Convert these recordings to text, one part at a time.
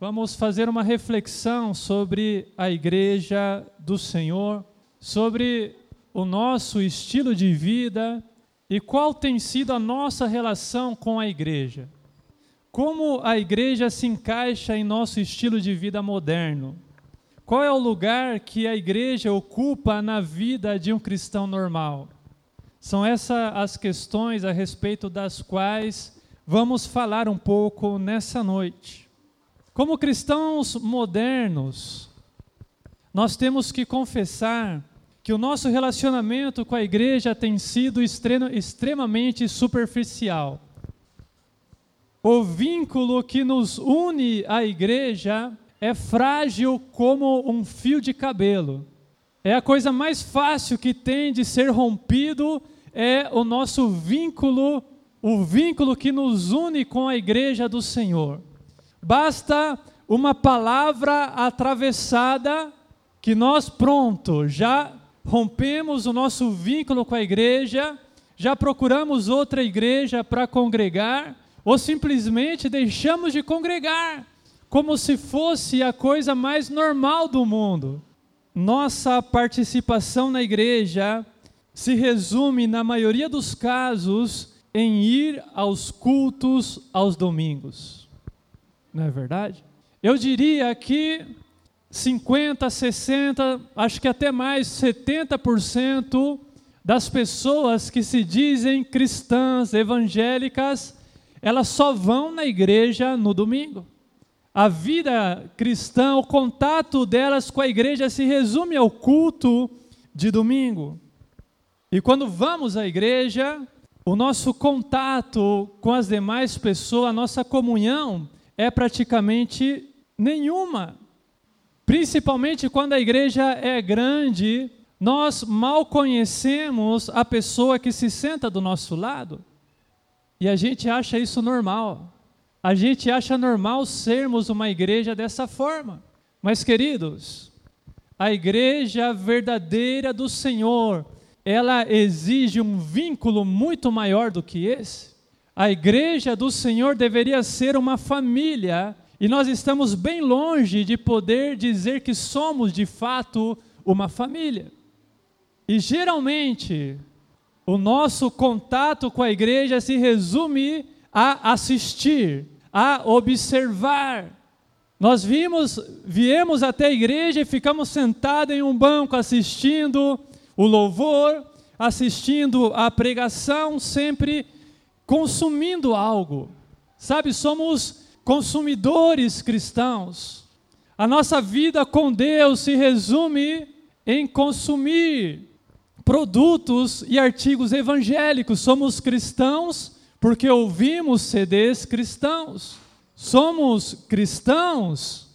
vamos fazer uma reflexão sobre a igreja do Senhor, sobre o nosso estilo de vida e qual tem sido a nossa relação com a igreja. Como a igreja se encaixa em nosso estilo de vida moderno? Qual é o lugar que a igreja ocupa na vida de um cristão normal? São essas as questões a respeito das quais vamos falar um pouco nessa noite. Como cristãos modernos, nós temos que confessar que o nosso relacionamento com a igreja tem sido extremamente superficial. O vínculo que nos une à igreja é frágil como um fio de cabelo. É a coisa mais fácil que tem de ser rompido é o nosso vínculo, o vínculo que nos une com a igreja do Senhor. Basta uma palavra atravessada que nós pronto, já rompemos o nosso vínculo com a igreja, já procuramos outra igreja para congregar, ou simplesmente deixamos de congregar, como se fosse a coisa mais normal do mundo nossa participação na igreja se resume, na maioria dos casos, em ir aos cultos aos domingos. Não é verdade? Eu diria que 50, 60, acho que até mais 70% das pessoas que se dizem cristãs, evangélicas, elas só vão na igreja no domingo a vida cristã, o contato delas com a igreja se resume ao culto de domingo. E quando vamos à igreja, o nosso contato com as demais pessoas, a nossa comunhão é praticamente nenhuma. Principalmente quando a igreja é grande, nós mal conhecemos a pessoa que se senta do nosso lado. E a gente acha isso normal. A gente acha normal sermos uma igreja dessa forma. Mas, queridos, a igreja verdadeira do Senhor, ela exige um vínculo muito maior do que esse. A igreja do Senhor deveria ser uma família, e nós estamos bem longe de poder dizer que somos de fato uma família. E geralmente, o nosso contato com a igreja se resume a assistir, a observar. Nós vimos, viemos até a igreja e ficamos sentados em um banco assistindo o louvor, assistindo a pregação, sempre consumindo algo. Sabe, somos consumidores cristãos. A nossa vida com Deus se resume em consumir produtos e artigos evangélicos. Somos cristãos porque ouvimos CDs cristãos. Somos cristãos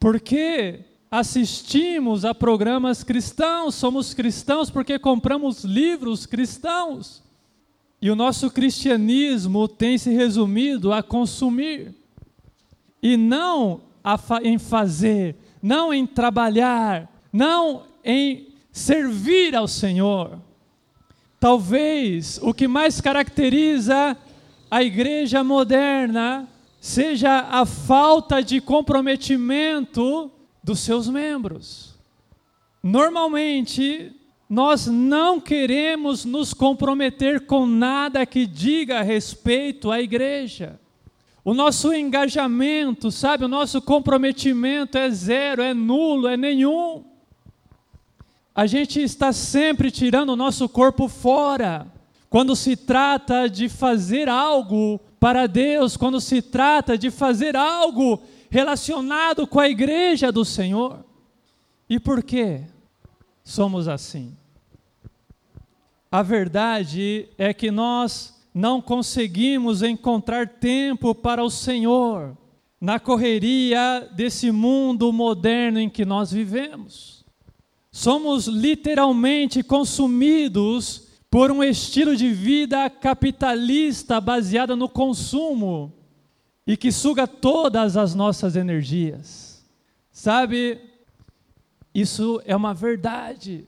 porque assistimos a programas cristãos, somos cristãos porque compramos livros cristãos. E o nosso cristianismo tem se resumido a consumir e não fa em fazer, não em trabalhar, não em servir ao Senhor. Talvez o que mais caracteriza a igreja moderna seja a falta de comprometimento dos seus membros. Normalmente, nós não queremos nos comprometer com nada que diga respeito à igreja. O nosso engajamento, sabe, o nosso comprometimento é zero, é nulo, é nenhum a gente está sempre tirando o nosso corpo fora. Quando se trata de fazer algo para Deus, quando se trata de fazer algo relacionado com a igreja do Senhor. E por que somos assim? A verdade é que nós não conseguimos encontrar tempo para o Senhor na correria desse mundo moderno em que nós vivemos. Somos literalmente consumidos por um estilo de vida capitalista baseado no consumo e que suga todas as nossas energias. Sabe, isso é uma verdade.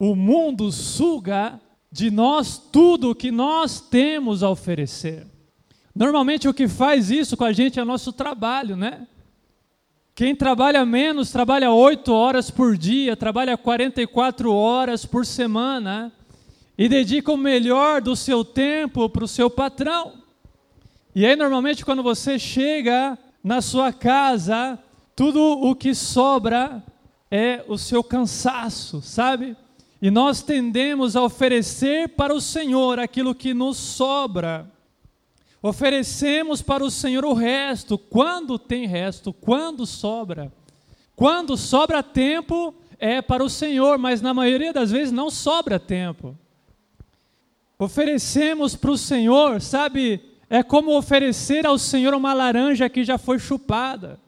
O mundo suga de nós tudo o que nós temos a oferecer. Normalmente o que faz isso com a gente é nosso trabalho, né? Quem trabalha menos, trabalha oito horas por dia, trabalha 44 horas por semana e dedica o melhor do seu tempo para o seu patrão. E aí, normalmente, quando você chega na sua casa, tudo o que sobra é o seu cansaço, sabe? E nós tendemos a oferecer para o Senhor aquilo que nos sobra. Oferecemos para o Senhor o resto, quando tem resto, quando sobra. Quando sobra tempo, é para o Senhor, mas na maioria das vezes não sobra tempo. Oferecemos para o Senhor, sabe, é como oferecer ao Senhor uma laranja que já foi chupada.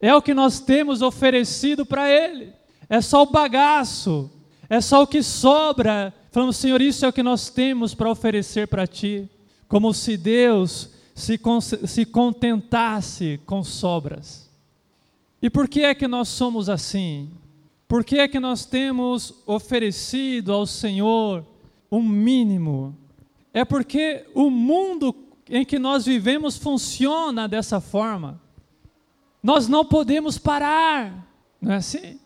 É o que nós temos oferecido para Ele. É só o bagaço, é só o que sobra. Falamos, Senhor, isso é o que nós temos para oferecer para Ti como se Deus se, se contentasse com sobras. E por que é que nós somos assim? Por que é que nós temos oferecido ao Senhor um mínimo? É porque o mundo em que nós vivemos funciona dessa forma. Nós não podemos parar, não é assim?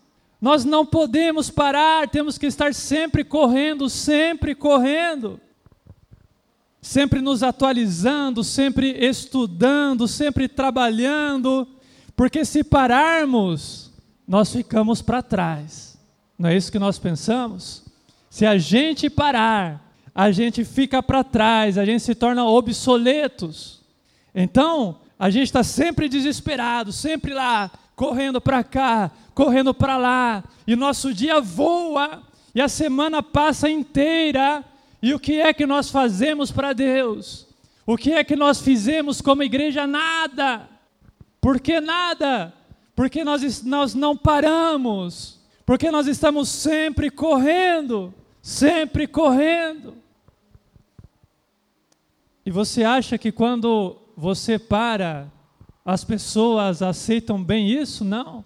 Nós não podemos parar, temos que estar sempre correndo, sempre correndo sempre nos atualizando, sempre estudando, sempre trabalhando, porque se pararmos, nós ficamos para trás. Não é isso que nós pensamos? Se a gente parar, a gente fica para trás, a gente se torna obsoletos. Então, a gente está sempre desesperado, sempre lá, correndo para cá, correndo para lá, e nosso dia voa, e a semana passa inteira e o que é que nós fazemos para Deus? O que é que nós fizemos como igreja? Nada. Por que nada? Porque nós, nós não paramos. Porque nós estamos sempre correndo. Sempre correndo. E você acha que quando você para, as pessoas aceitam bem isso? Não.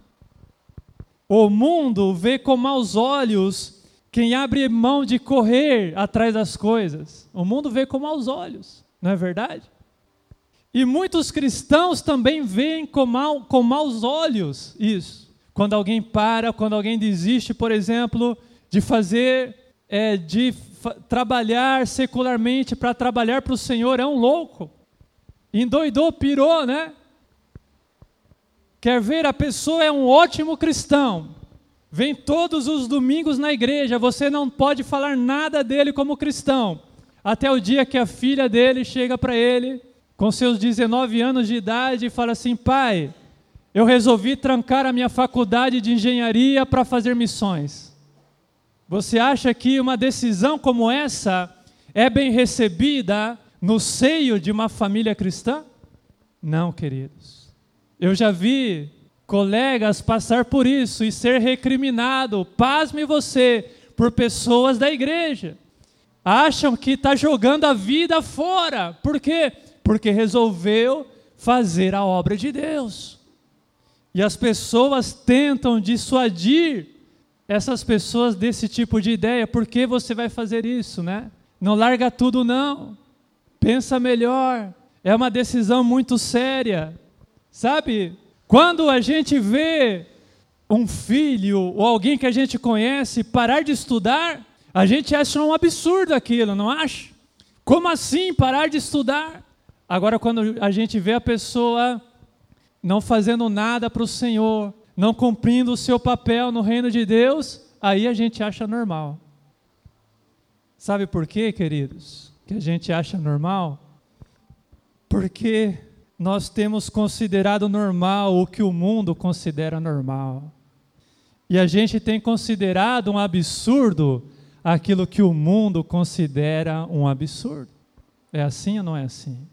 O mundo vê com maus olhos quem abre mão de correr atrás das coisas, o mundo vê com maus olhos, não é verdade? E muitos cristãos também veem com, mal, com maus olhos isso. Quando alguém para, quando alguém desiste, por exemplo, de fazer, é, de trabalhar secularmente para trabalhar para o Senhor, é um louco. Endoidou, pirou, né? Quer ver, a pessoa é um ótimo cristão, Vem todos os domingos na igreja, você não pode falar nada dele como cristão, até o dia que a filha dele chega para ele, com seus 19 anos de idade, e fala assim: pai, eu resolvi trancar a minha faculdade de engenharia para fazer missões. Você acha que uma decisão como essa é bem recebida no seio de uma família cristã? Não, queridos. Eu já vi colegas passar por isso e ser recriminado, pasme você, por pessoas da igreja. Acham que está jogando a vida fora. Por quê? Porque resolveu fazer a obra de Deus. E as pessoas tentam dissuadir essas pessoas desse tipo de ideia. Por que você vai fazer isso, né? Não larga tudo, não. Pensa melhor. É uma decisão muito séria. Sabe? Quando a gente vê um filho ou alguém que a gente conhece parar de estudar, a gente acha um absurdo aquilo, não acha? Como assim parar de estudar? Agora, quando a gente vê a pessoa não fazendo nada para o Senhor, não cumprindo o seu papel no reino de Deus, aí a gente acha normal. Sabe por quê, queridos? Que a gente acha normal? Porque nós temos considerado normal o que o mundo considera normal. E a gente tem considerado um absurdo aquilo que o mundo considera um absurdo. É assim ou não é assim?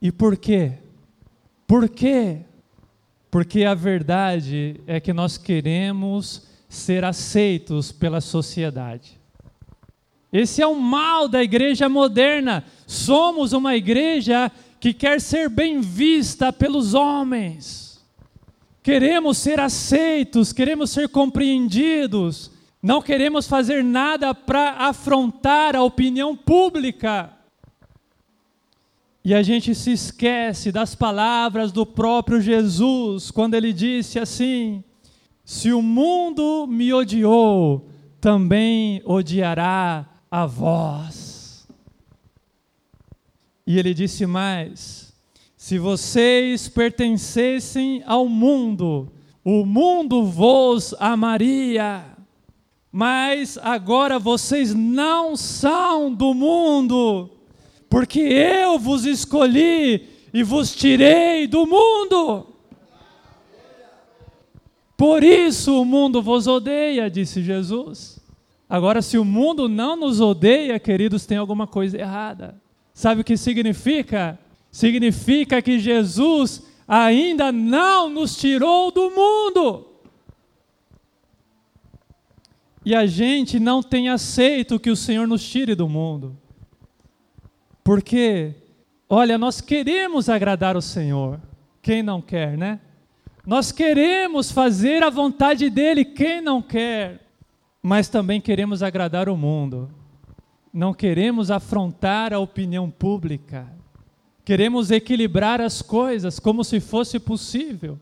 E por quê? Por quê? Porque a verdade é que nós queremos ser aceitos pela sociedade. Esse é o mal da igreja moderna. Somos uma igreja que quer ser bem vista pelos homens. Queremos ser aceitos, queremos ser compreendidos, não queremos fazer nada para afrontar a opinião pública. E a gente se esquece das palavras do próprio Jesus, quando ele disse assim: Se o mundo me odiou, também odiará a vós. E ele disse mais: Se vocês pertencessem ao mundo, o mundo vos amaria. Mas agora vocês não são do mundo, porque eu vos escolhi e vos tirei do mundo. Por isso o mundo vos odeia, disse Jesus. Agora, se o mundo não nos odeia, queridos, tem alguma coisa errada. Sabe o que significa? Significa que Jesus ainda não nos tirou do mundo. E a gente não tem aceito que o Senhor nos tire do mundo. Porque, olha, nós queremos agradar o Senhor. Quem não quer, né? Nós queremos fazer a vontade dEle, quem não quer? Mas também queremos agradar o mundo. Não queremos afrontar a opinião pública. Queremos equilibrar as coisas como se fosse possível.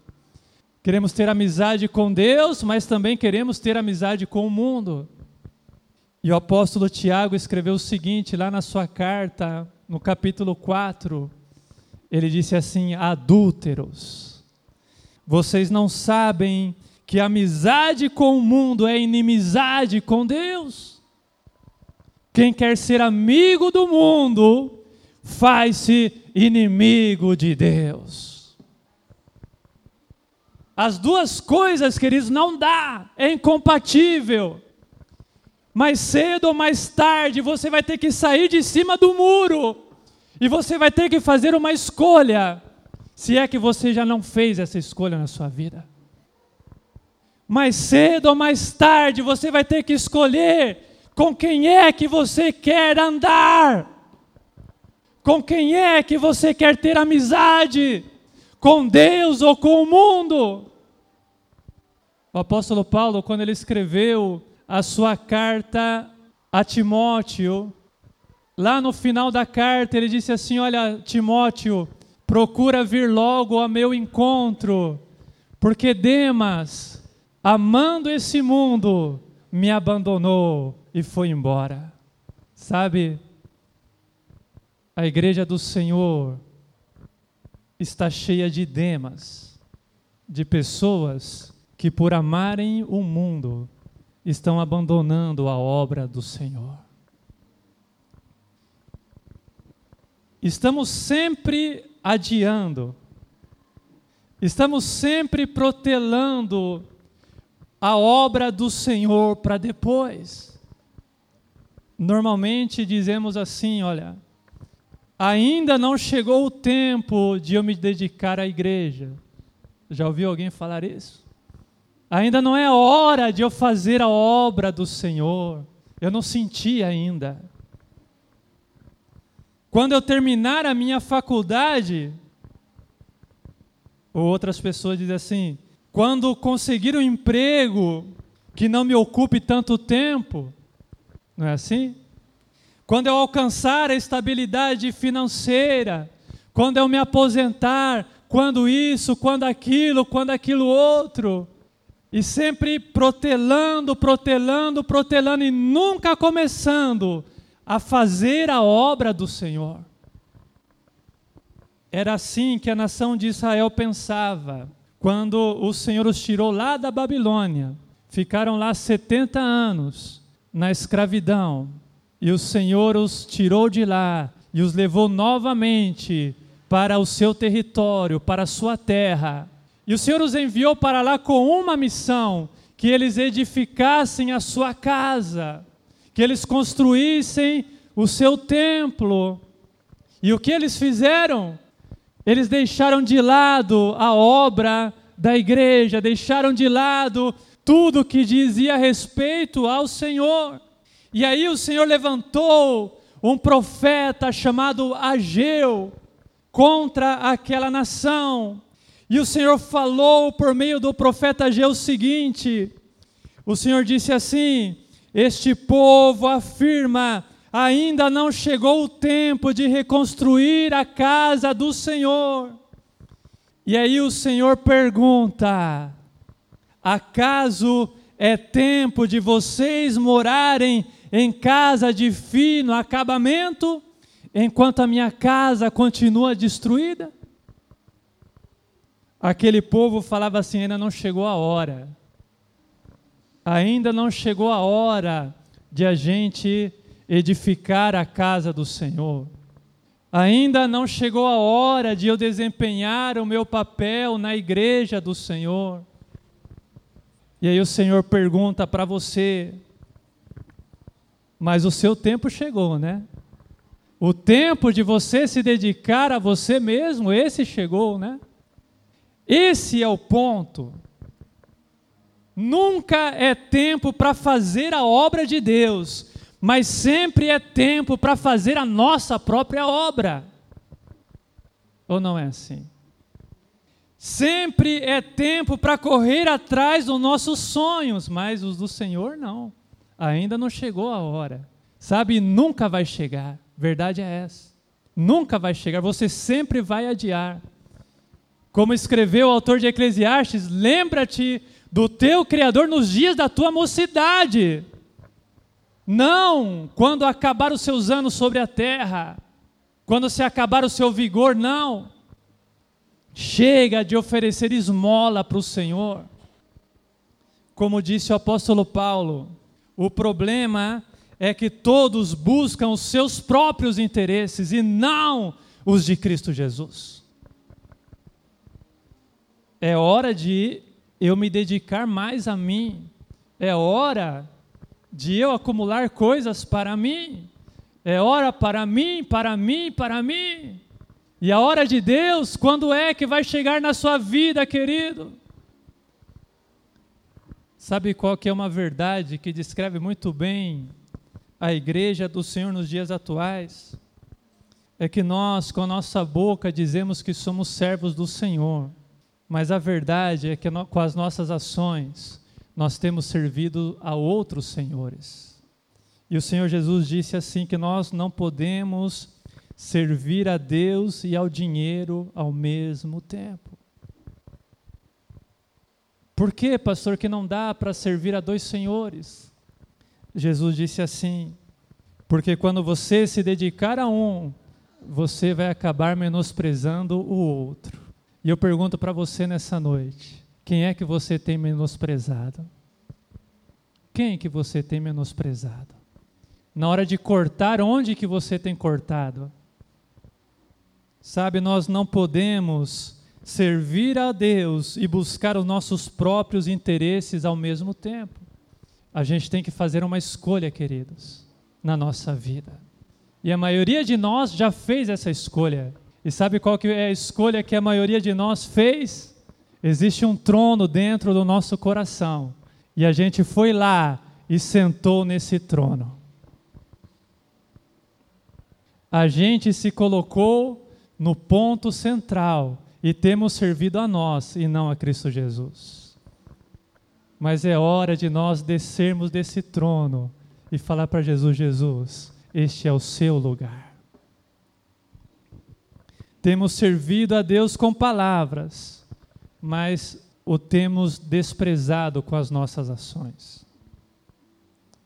Queremos ter amizade com Deus, mas também queremos ter amizade com o mundo. E o apóstolo Tiago escreveu o seguinte lá na sua carta, no capítulo 4, ele disse assim: adúlteros, vocês não sabem que amizade com o mundo é inimizade com Deus? Quem quer ser amigo do mundo, faz-se inimigo de Deus. As duas coisas, queridos, não dá, é incompatível mais cedo ou mais tarde você vai ter que sair de cima do muro e você vai ter que fazer uma escolha, se é que você já não fez essa escolha na sua vida. Mais cedo ou mais tarde você vai ter que escolher com quem é que você quer andar, com quem é que você quer ter amizade, com Deus ou com o mundo. O apóstolo Paulo, quando ele escreveu a sua carta a Timóteo, lá no final da carta ele disse assim: Olha, Timóteo, procura vir logo ao meu encontro, porque Demas, amando esse mundo, me abandonou e foi embora. Sabe, a igreja do Senhor está cheia de Demas, de pessoas que por amarem o mundo estão abandonando a obra do Senhor. Estamos sempre adiando, estamos sempre protelando a obra do Senhor para depois. Normalmente dizemos assim: olha, ainda não chegou o tempo de eu me dedicar à igreja. Já ouviu alguém falar isso? Ainda não é hora de eu fazer a obra do Senhor. Eu não senti ainda. Quando eu terminar a minha faculdade, ou outras pessoas dizem assim, quando conseguir um emprego que não me ocupe tanto tempo, não é assim? Quando eu alcançar a estabilidade financeira, quando eu me aposentar, quando isso, quando aquilo, quando aquilo outro, e sempre protelando, protelando, protelando e nunca começando a fazer a obra do Senhor. Era assim que a nação de Israel pensava quando o Senhor os tirou lá da Babilônia. Ficaram lá 70 anos na escravidão e o Senhor os tirou de lá e os levou novamente para o seu território, para a sua terra e o Senhor os enviou para lá com uma missão: que eles edificassem a sua casa, que eles construíssem o seu templo. E o que eles fizeram? Eles deixaram de lado a obra da igreja, deixaram de lado tudo que dizia respeito ao Senhor. E aí o Senhor levantou um profeta chamado Ageu contra aquela nação. E o Senhor falou por meio do profeta Ageu o seguinte: o Senhor disse assim: Este povo afirma: ainda não chegou o tempo de reconstruir a casa do Senhor. E aí o Senhor pergunta: acaso é tempo de vocês morarem em casa de fino acabamento, enquanto a minha casa continua destruída? Aquele povo falava assim: ainda não chegou a hora, ainda não chegou a hora de a gente edificar a casa do Senhor. Ainda não chegou a hora de eu desempenhar o meu papel na igreja do Senhor. E aí o Senhor pergunta para você, mas o seu tempo chegou, né? O tempo de você se dedicar a você mesmo, esse chegou, né? Esse é o ponto. Nunca é tempo para fazer a obra de Deus, mas sempre é tempo para fazer a nossa própria obra. Ou não é assim? Sempre é tempo para correr atrás dos nossos sonhos, mas os do Senhor não. Ainda não chegou a hora. Sabe, nunca vai chegar. Verdade é essa. Nunca vai chegar, você sempre vai adiar. Como escreveu o autor de Eclesiastes, lembra-te do teu Criador nos dias da tua mocidade. Não quando acabar os seus anos sobre a terra, quando se acabar o seu vigor, não. Chega de oferecer esmola para o Senhor. Como disse o apóstolo Paulo, o problema é que todos buscam os seus próprios interesses e não os de Cristo Jesus. É hora de eu me dedicar mais a mim. É hora de eu acumular coisas para mim. É hora para mim, para mim, para mim. E a hora de Deus, quando é que vai chegar na sua vida, querido? Sabe qual que é uma verdade que descreve muito bem a igreja do Senhor nos dias atuais? É que nós, com a nossa boca, dizemos que somos servos do Senhor, mas a verdade é que com as nossas ações nós temos servido a outros senhores. E o Senhor Jesus disse assim que nós não podemos servir a Deus e ao dinheiro ao mesmo tempo. Por que, pastor, que não dá para servir a dois senhores? Jesus disse assim: porque quando você se dedicar a um, você vai acabar menosprezando o outro. E eu pergunto para você nessa noite: quem é que você tem menosprezado? Quem que você tem menosprezado? Na hora de cortar, onde que você tem cortado? Sabe, nós não podemos servir a Deus e buscar os nossos próprios interesses ao mesmo tempo. A gente tem que fazer uma escolha, queridos, na nossa vida. E a maioria de nós já fez essa escolha. E sabe qual que é a escolha que a maioria de nós fez? Existe um trono dentro do nosso coração. E a gente foi lá e sentou nesse trono. A gente se colocou no ponto central e temos servido a nós e não a Cristo Jesus. Mas é hora de nós descermos desse trono e falar para Jesus: Jesus, este é o seu lugar. Temos servido a Deus com palavras, mas o temos desprezado com as nossas ações.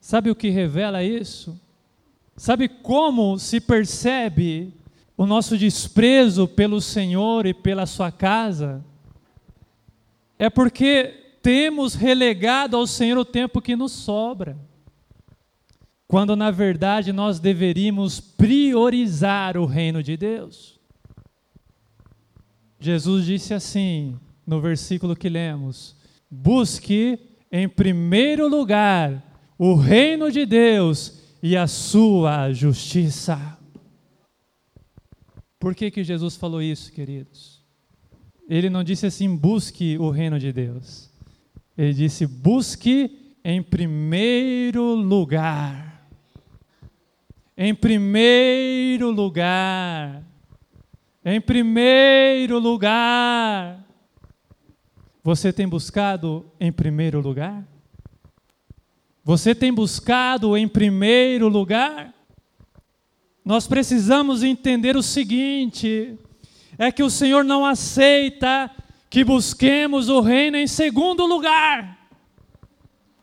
Sabe o que revela isso? Sabe como se percebe o nosso desprezo pelo Senhor e pela sua casa? É porque temos relegado ao Senhor o tempo que nos sobra. Quando na verdade nós deveríamos priorizar o reino de Deus. Jesus disse assim, no versículo que lemos: Busque em primeiro lugar o reino de Deus e a sua justiça. Por que, que Jesus falou isso, queridos? Ele não disse assim, busque o reino de Deus. Ele disse, busque em primeiro lugar. Em primeiro lugar em primeiro lugar. Você tem buscado em primeiro lugar? Você tem buscado em primeiro lugar? nós precisamos entender o seguinte: é que o Senhor não aceita que busquemos o reino em segundo lugar.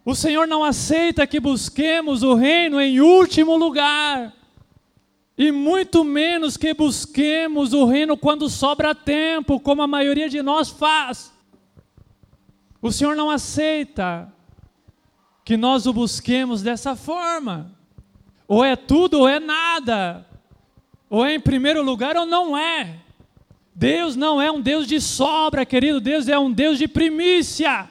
O Senhor não aceita que busquemos o reino em último lugar. E muito menos que busquemos o reino quando sobra tempo, como a maioria de nós faz. O Senhor não aceita que nós o busquemos dessa forma. Ou é tudo ou é nada. Ou é em primeiro lugar ou não é. Deus não é um Deus de sobra, querido. Deus é um Deus de primícia.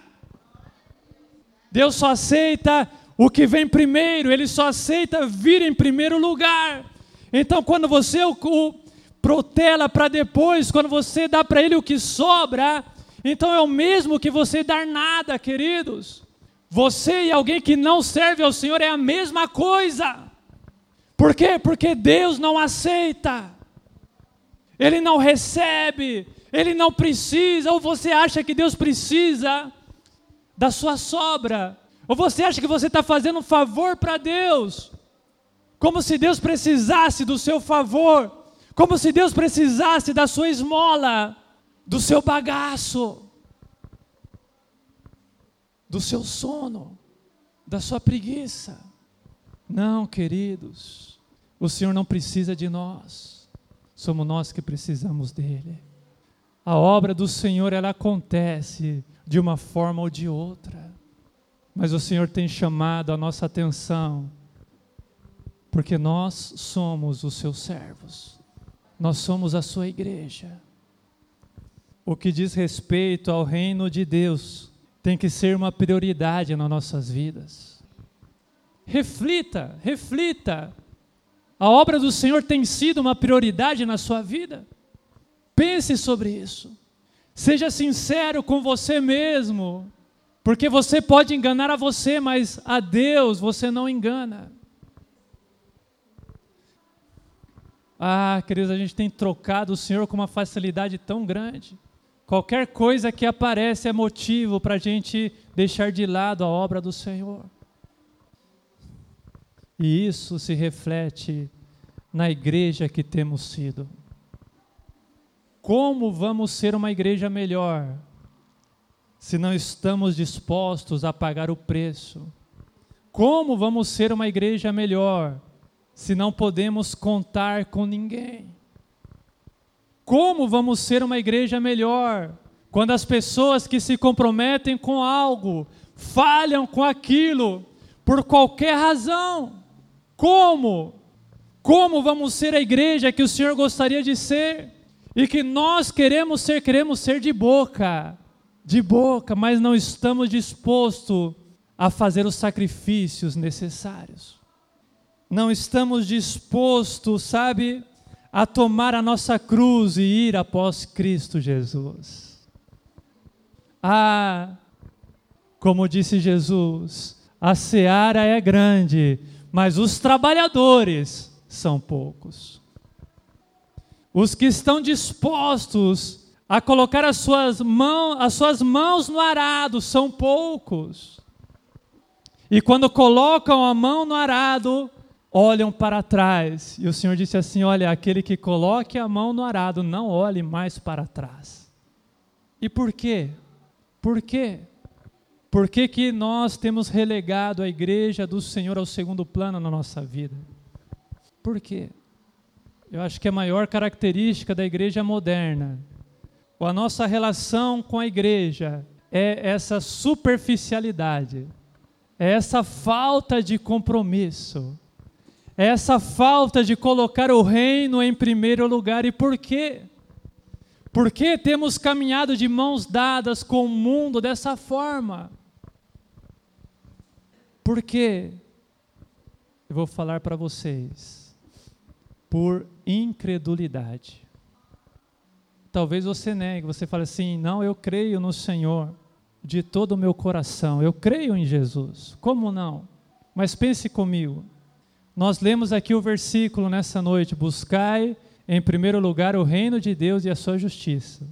Deus só aceita o que vem primeiro, Ele só aceita vir em primeiro lugar. Então, quando você o, protela para depois, quando você dá para Ele o que sobra, então é o mesmo que você dar nada, queridos. Você e alguém que não serve ao Senhor é a mesma coisa. Por quê? Porque Deus não aceita, Ele não recebe, Ele não precisa, ou você acha que Deus precisa da sua sobra, ou você acha que você está fazendo um favor para Deus, como se Deus precisasse do seu favor, como se Deus precisasse da sua esmola, do seu bagaço, do seu sono, da sua preguiça. Não, queridos. O Senhor não precisa de nós, somos nós que precisamos dele. A obra do Senhor ela acontece de uma forma ou de outra, mas o Senhor tem chamado a nossa atenção, porque nós somos os seus servos, nós somos a sua igreja. O que diz respeito ao reino de Deus tem que ser uma prioridade nas nossas vidas. Reflita, reflita a obra do Senhor tem sido uma prioridade na sua vida? Pense sobre isso. Seja sincero com você mesmo, porque você pode enganar a você, mas a Deus você não engana. Ah, queridos, a gente tem trocado o Senhor com uma facilidade tão grande. Qualquer coisa que aparece é motivo para a gente deixar de lado a obra do Senhor. E isso se reflete na igreja que temos sido. Como vamos ser uma igreja melhor se não estamos dispostos a pagar o preço? Como vamos ser uma igreja melhor se não podemos contar com ninguém? Como vamos ser uma igreja melhor quando as pessoas que se comprometem com algo falham com aquilo por qualquer razão? Como? Como vamos ser a igreja que o Senhor gostaria de ser? E que nós queremos ser, queremos ser de boca, de boca, mas não estamos dispostos a fazer os sacrifícios necessários. Não estamos dispostos, sabe, a tomar a nossa cruz e ir após Cristo Jesus. Ah, como disse Jesus, a seara é grande, mas os trabalhadores são poucos. Os que estão dispostos a colocar as suas, mãos, as suas mãos no arado são poucos. E quando colocam a mão no arado, olham para trás. E o Senhor disse assim: Olha, aquele que coloque a mão no arado, não olhe mais para trás. E por quê? Por quê? Por que, que nós temos relegado a igreja do Senhor ao segundo plano na nossa vida? Por quê? Eu acho que a maior característica da igreja moderna, a nossa relação com a igreja, é essa superficialidade, é essa falta de compromisso, é essa falta de colocar o reino em primeiro lugar. E por quê? Por que temos caminhado de mãos dadas com o mundo dessa forma? Por quê? Eu vou falar para vocês. Por incredulidade. Talvez você negue, você fale assim: não, eu creio no Senhor de todo o meu coração, eu creio em Jesus. Como não? Mas pense comigo. Nós lemos aqui o versículo nessa noite: buscai em primeiro lugar o reino de Deus e a sua justiça.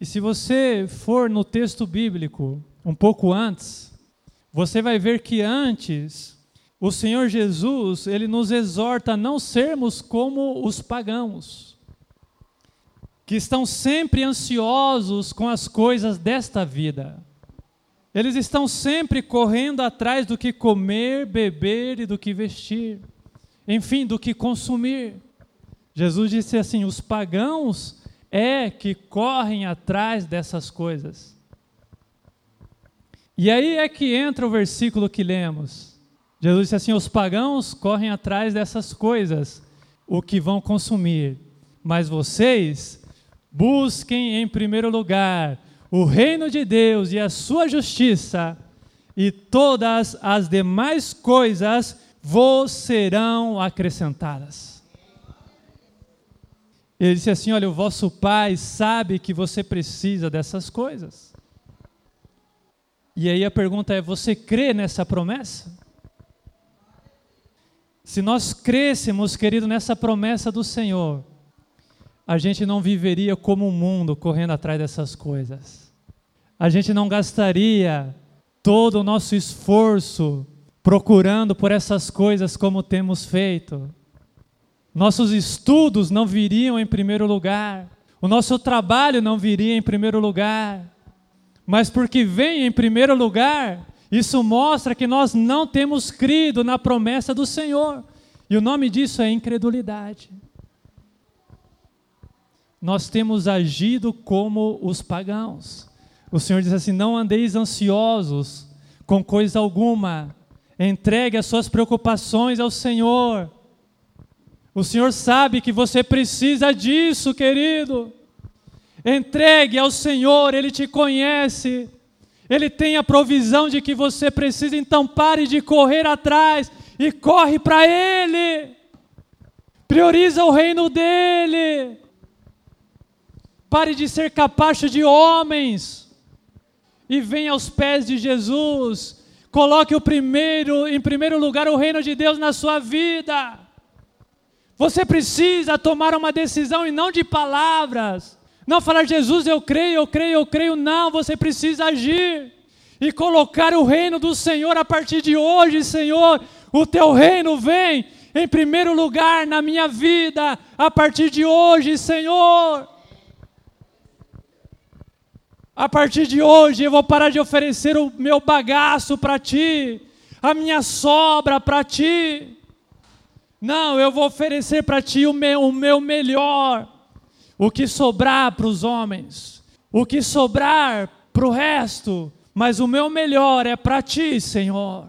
E se você for no texto bíblico um pouco antes, você vai ver que antes o Senhor Jesus, ele nos exorta a não sermos como os pagãos, que estão sempre ansiosos com as coisas desta vida. Eles estão sempre correndo atrás do que comer, beber e do que vestir, enfim, do que consumir. Jesus disse assim: os pagãos é que correm atrás dessas coisas. E aí é que entra o versículo que lemos. Jesus disse assim: os pagãos correm atrás dessas coisas, o que vão consumir, mas vocês busquem em primeiro lugar o reino de Deus e a sua justiça, e todas as demais coisas vos serão acrescentadas. Ele disse assim: Olha, o vosso pai sabe que você precisa dessas coisas. E aí a pergunta é: você crê nessa promessa? Se nós crêssemos, querido, nessa promessa do Senhor, a gente não viveria como o mundo correndo atrás dessas coisas. A gente não gastaria todo o nosso esforço procurando por essas coisas como temos feito. Nossos estudos não viriam em primeiro lugar, o nosso trabalho não viria em primeiro lugar, mas porque vem em primeiro lugar, isso mostra que nós não temos crido na promessa do Senhor, e o nome disso é incredulidade. Nós temos agido como os pagãos. O Senhor diz assim: não andeis ansiosos com coisa alguma, entregue as suas preocupações ao Senhor o Senhor sabe que você precisa disso, querido. Entregue ao Senhor, Ele te conhece. Ele tem a provisão de que você precisa, então pare de correr atrás e corre para Ele. Prioriza o reino dEle. Pare de ser capacho de homens e venha aos pés de Jesus. Coloque o primeiro, em primeiro lugar, o reino de Deus na sua vida. Você precisa tomar uma decisão e não de palavras. Não falar, Jesus, eu creio, eu creio, eu creio. Não, você precisa agir e colocar o reino do Senhor a partir de hoje, Senhor. O teu reino vem em primeiro lugar na minha vida a partir de hoje, Senhor. A partir de hoje eu vou parar de oferecer o meu bagaço para ti, a minha sobra para ti. Não, eu vou oferecer para ti o meu, o meu melhor. O que sobrar para os homens, o que sobrar para o resto, mas o meu melhor é para ti, Senhor.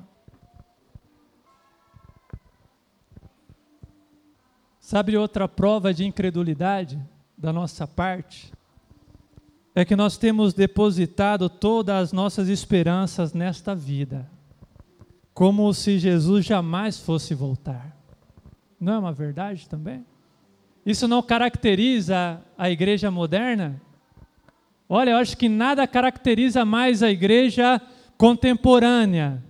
Sabe outra prova de incredulidade da nossa parte? É que nós temos depositado todas as nossas esperanças nesta vida, como se Jesus jamais fosse voltar. Não é uma verdade também? Isso não caracteriza a igreja moderna? Olha, eu acho que nada caracteriza mais a igreja contemporânea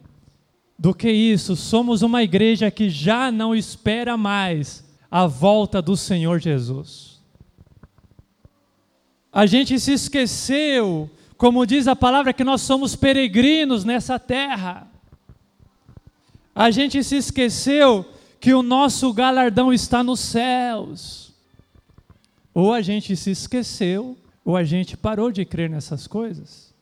do que isso. Somos uma igreja que já não espera mais a volta do Senhor Jesus. A gente se esqueceu, como diz a palavra, que nós somos peregrinos nessa terra. A gente se esqueceu que o nosso galardão está nos céus. Ou a gente se esqueceu, ou a gente parou de crer nessas coisas.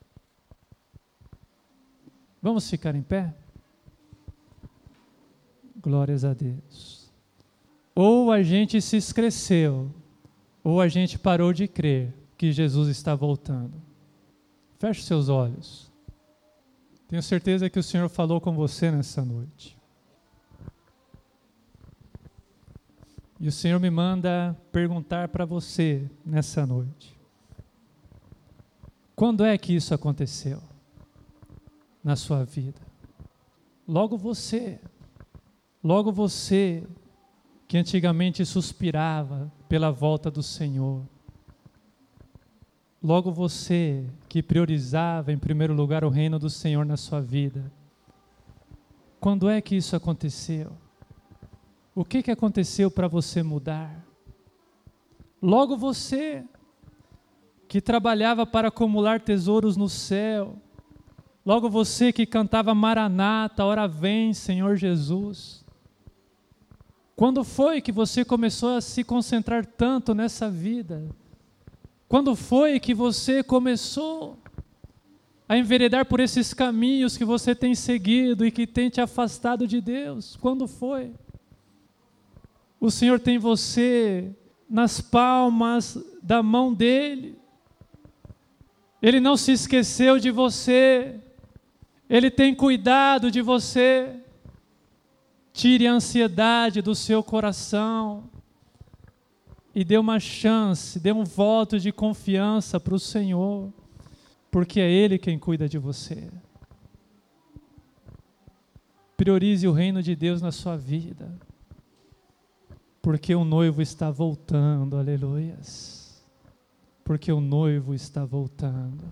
Vamos ficar em pé? Glórias a Deus. Ou a gente se esqueceu, ou a gente parou de crer que Jesus está voltando. Feche seus olhos. Tenho certeza que o Senhor falou com você nessa noite. E o Senhor me manda perguntar para você nessa noite: quando é que isso aconteceu na sua vida? Logo você, logo você que antigamente suspirava pela volta do Senhor, logo você que priorizava em primeiro lugar o reino do Senhor na sua vida. Quando é que isso aconteceu? O que, que aconteceu para você mudar? Logo você, que trabalhava para acumular tesouros no céu, Logo você que cantava Maranata, ora vem, Senhor Jesus. Quando foi que você começou a se concentrar tanto nessa vida? Quando foi que você começou a enveredar por esses caminhos que você tem seguido e que tem te afastado de Deus? Quando foi? O Senhor tem você nas palmas da mão dele. Ele não se esqueceu de você. Ele tem cuidado de você. Tire a ansiedade do seu coração e dê uma chance, dê um voto de confiança para o Senhor, porque é Ele quem cuida de você. Priorize o reino de Deus na sua vida, porque o noivo está voltando, aleluias. Porque o noivo está voltando.